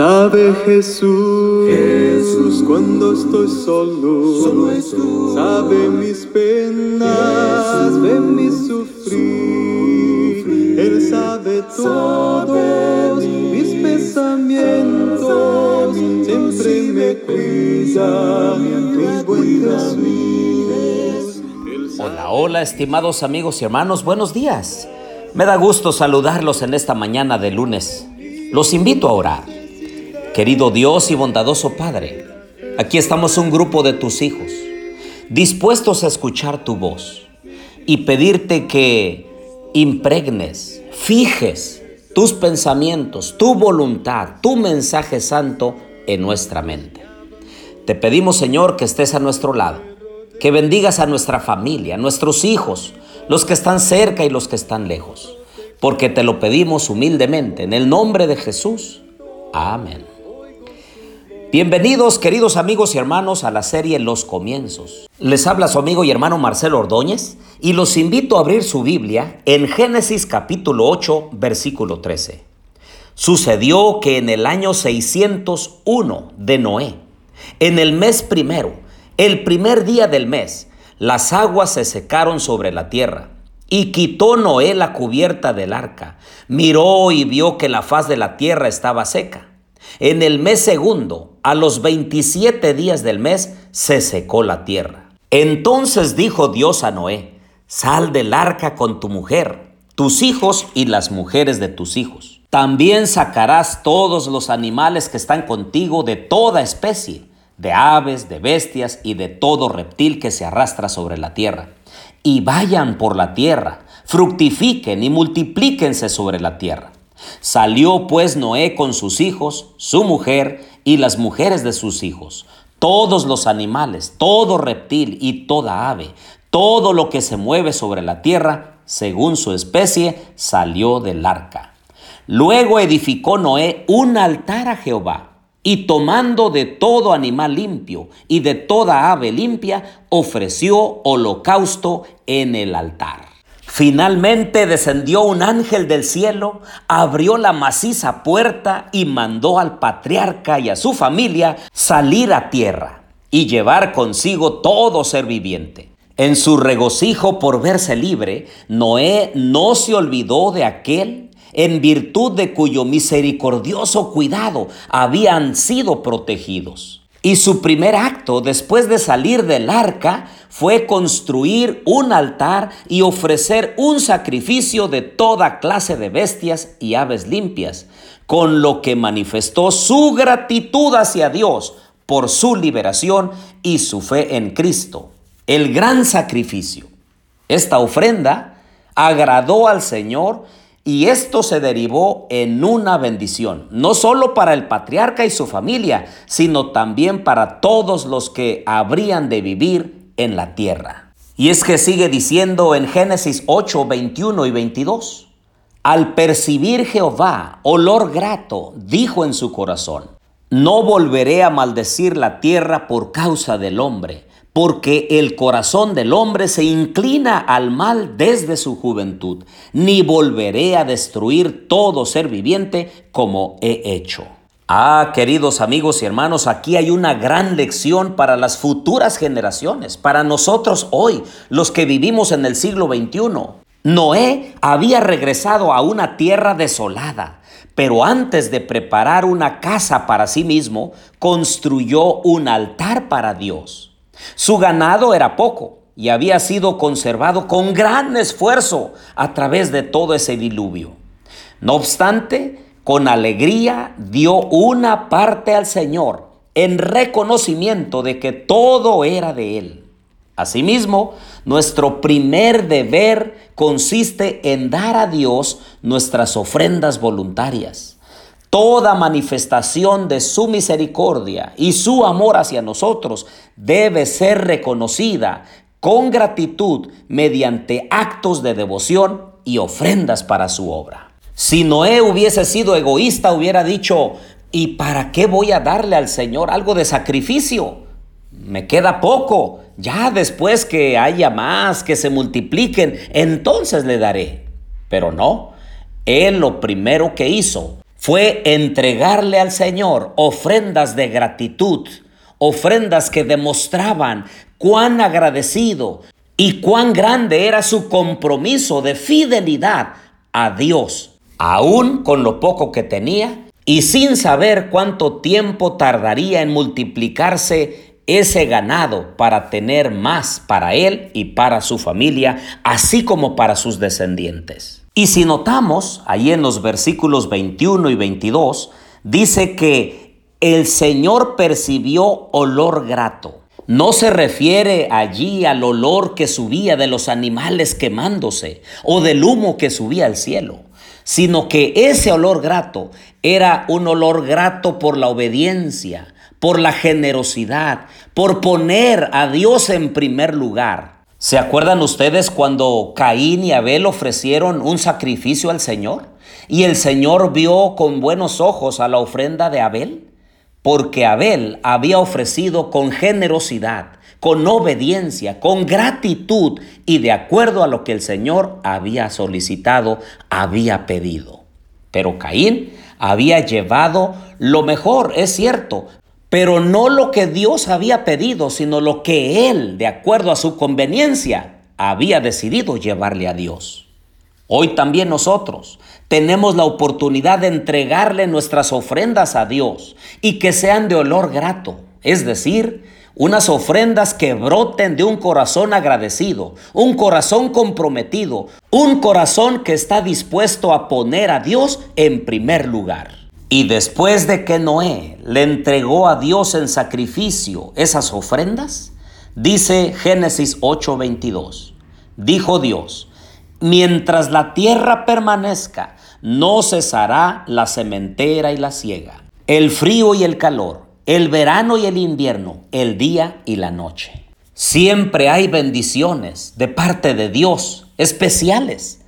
Sabe Jesús, Jesús cuando estoy solo, solo estoy. sabe mis penas, ve mi sufrir, Él sabe todo, mis pensamientos, siempre me cuida, mi buen Jesús. Hola, hola, estimados amigos y hermanos, buenos días. Me da gusto saludarlos en esta mañana de lunes. Los invito a orar. Querido Dios y bondadoso Padre, aquí estamos un grupo de tus hijos, dispuestos a escuchar tu voz y pedirte que impregnes, fijes tus pensamientos, tu voluntad, tu mensaje santo en nuestra mente. Te pedimos, Señor, que estés a nuestro lado, que bendigas a nuestra familia, a nuestros hijos, los que están cerca y los que están lejos, porque te lo pedimos humildemente en el nombre de Jesús. Amén. Bienvenidos queridos amigos y hermanos a la serie Los Comienzos. Les habla su amigo y hermano Marcelo Ordóñez y los invito a abrir su Biblia en Génesis capítulo 8 versículo 13. Sucedió que en el año 601 de Noé, en el mes primero, el primer día del mes, las aguas se secaron sobre la tierra. Y quitó Noé la cubierta del arca, miró y vio que la faz de la tierra estaba seca. En el mes segundo, a los 27 días del mes, se secó la tierra. Entonces dijo Dios a Noé, sal del arca con tu mujer, tus hijos y las mujeres de tus hijos. También sacarás todos los animales que están contigo de toda especie, de aves, de bestias y de todo reptil que se arrastra sobre la tierra. Y vayan por la tierra, fructifiquen y multiplíquense sobre la tierra. Salió pues Noé con sus hijos, su mujer y las mujeres de sus hijos, todos los animales, todo reptil y toda ave, todo lo que se mueve sobre la tierra, según su especie, salió del arca. Luego edificó Noé un altar a Jehová, y tomando de todo animal limpio y de toda ave limpia, ofreció holocausto en el altar. Finalmente descendió un ángel del cielo, abrió la maciza puerta y mandó al patriarca y a su familia salir a tierra y llevar consigo todo ser viviente. En su regocijo por verse libre, Noé no se olvidó de aquel en virtud de cuyo misericordioso cuidado habían sido protegidos. Y su primer acto después de salir del arca fue construir un altar y ofrecer un sacrificio de toda clase de bestias y aves limpias, con lo que manifestó su gratitud hacia Dios por su liberación y su fe en Cristo, el gran sacrificio. Esta ofrenda agradó al Señor y esto se derivó en una bendición, no solo para el patriarca y su familia, sino también para todos los que habrían de vivir en la tierra. Y es que sigue diciendo en Génesis 8, 21 y 22, al percibir Jehová olor grato, dijo en su corazón, no volveré a maldecir la tierra por causa del hombre porque el corazón del hombre se inclina al mal desde su juventud, ni volveré a destruir todo ser viviente como he hecho. Ah, queridos amigos y hermanos, aquí hay una gran lección para las futuras generaciones, para nosotros hoy, los que vivimos en el siglo XXI. Noé había regresado a una tierra desolada, pero antes de preparar una casa para sí mismo, construyó un altar para Dios. Su ganado era poco y había sido conservado con gran esfuerzo a través de todo ese diluvio. No obstante, con alegría dio una parte al Señor en reconocimiento de que todo era de Él. Asimismo, nuestro primer deber consiste en dar a Dios nuestras ofrendas voluntarias. Toda manifestación de su misericordia y su amor hacia nosotros debe ser reconocida con gratitud mediante actos de devoción y ofrendas para su obra. Si Noé hubiese sido egoísta, hubiera dicho, ¿y para qué voy a darle al Señor algo de sacrificio? Me queda poco, ya después que haya más, que se multipliquen, entonces le daré. Pero no, él lo primero que hizo fue entregarle al Señor ofrendas de gratitud, ofrendas que demostraban cuán agradecido y cuán grande era su compromiso de fidelidad a Dios, aún con lo poco que tenía y sin saber cuánto tiempo tardaría en multiplicarse ese ganado para tener más para él y para su familia, así como para sus descendientes. Y si notamos, ahí en los versículos 21 y 22, dice que el Señor percibió olor grato. No se refiere allí al olor que subía de los animales quemándose o del humo que subía al cielo, sino que ese olor grato era un olor grato por la obediencia, por la generosidad, por poner a Dios en primer lugar. ¿Se acuerdan ustedes cuando Caín y Abel ofrecieron un sacrificio al Señor? Y el Señor vio con buenos ojos a la ofrenda de Abel, porque Abel había ofrecido con generosidad, con obediencia, con gratitud y de acuerdo a lo que el Señor había solicitado, había pedido. Pero Caín había llevado lo mejor, es cierto, pero no lo que Dios había pedido, sino lo que Él, de acuerdo a su conveniencia, había decidido llevarle a Dios. Hoy también nosotros tenemos la oportunidad de entregarle nuestras ofrendas a Dios y que sean de olor grato, es decir, unas ofrendas que broten de un corazón agradecido, un corazón comprometido, un corazón que está dispuesto a poner a Dios en primer lugar. Y después de que Noé le entregó a Dios en sacrificio esas ofrendas, dice Génesis 8:22, dijo Dios, mientras la tierra permanezca, no cesará la sementera y la siega, el frío y el calor, el verano y el invierno, el día y la noche. Siempre hay bendiciones de parte de Dios, especiales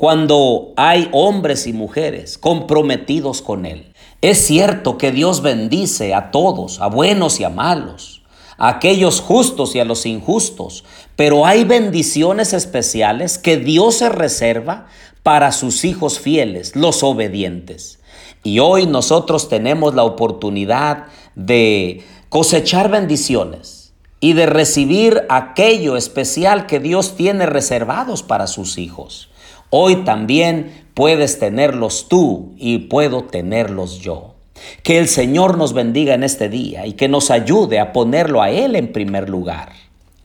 cuando hay hombres y mujeres comprometidos con Él. Es cierto que Dios bendice a todos, a buenos y a malos, a aquellos justos y a los injustos, pero hay bendiciones especiales que Dios se reserva para sus hijos fieles, los obedientes. Y hoy nosotros tenemos la oportunidad de cosechar bendiciones y de recibir aquello especial que Dios tiene reservados para sus hijos. Hoy también puedes tenerlos tú y puedo tenerlos yo. Que el Señor nos bendiga en este día y que nos ayude a ponerlo a Él en primer lugar.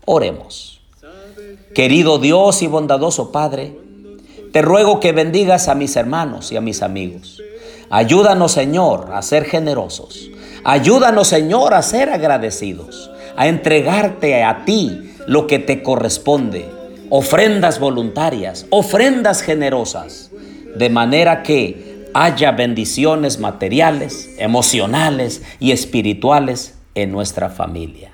Oremos. Querido Dios y bondadoso Padre, te ruego que bendigas a mis hermanos y a mis amigos. Ayúdanos, Señor, a ser generosos. Ayúdanos, Señor, a ser agradecidos, a entregarte a ti lo que te corresponde ofrendas voluntarias, ofrendas generosas, de manera que haya bendiciones materiales, emocionales y espirituales en nuestra familia.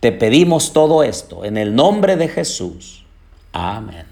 Te pedimos todo esto en el nombre de Jesús. Amén.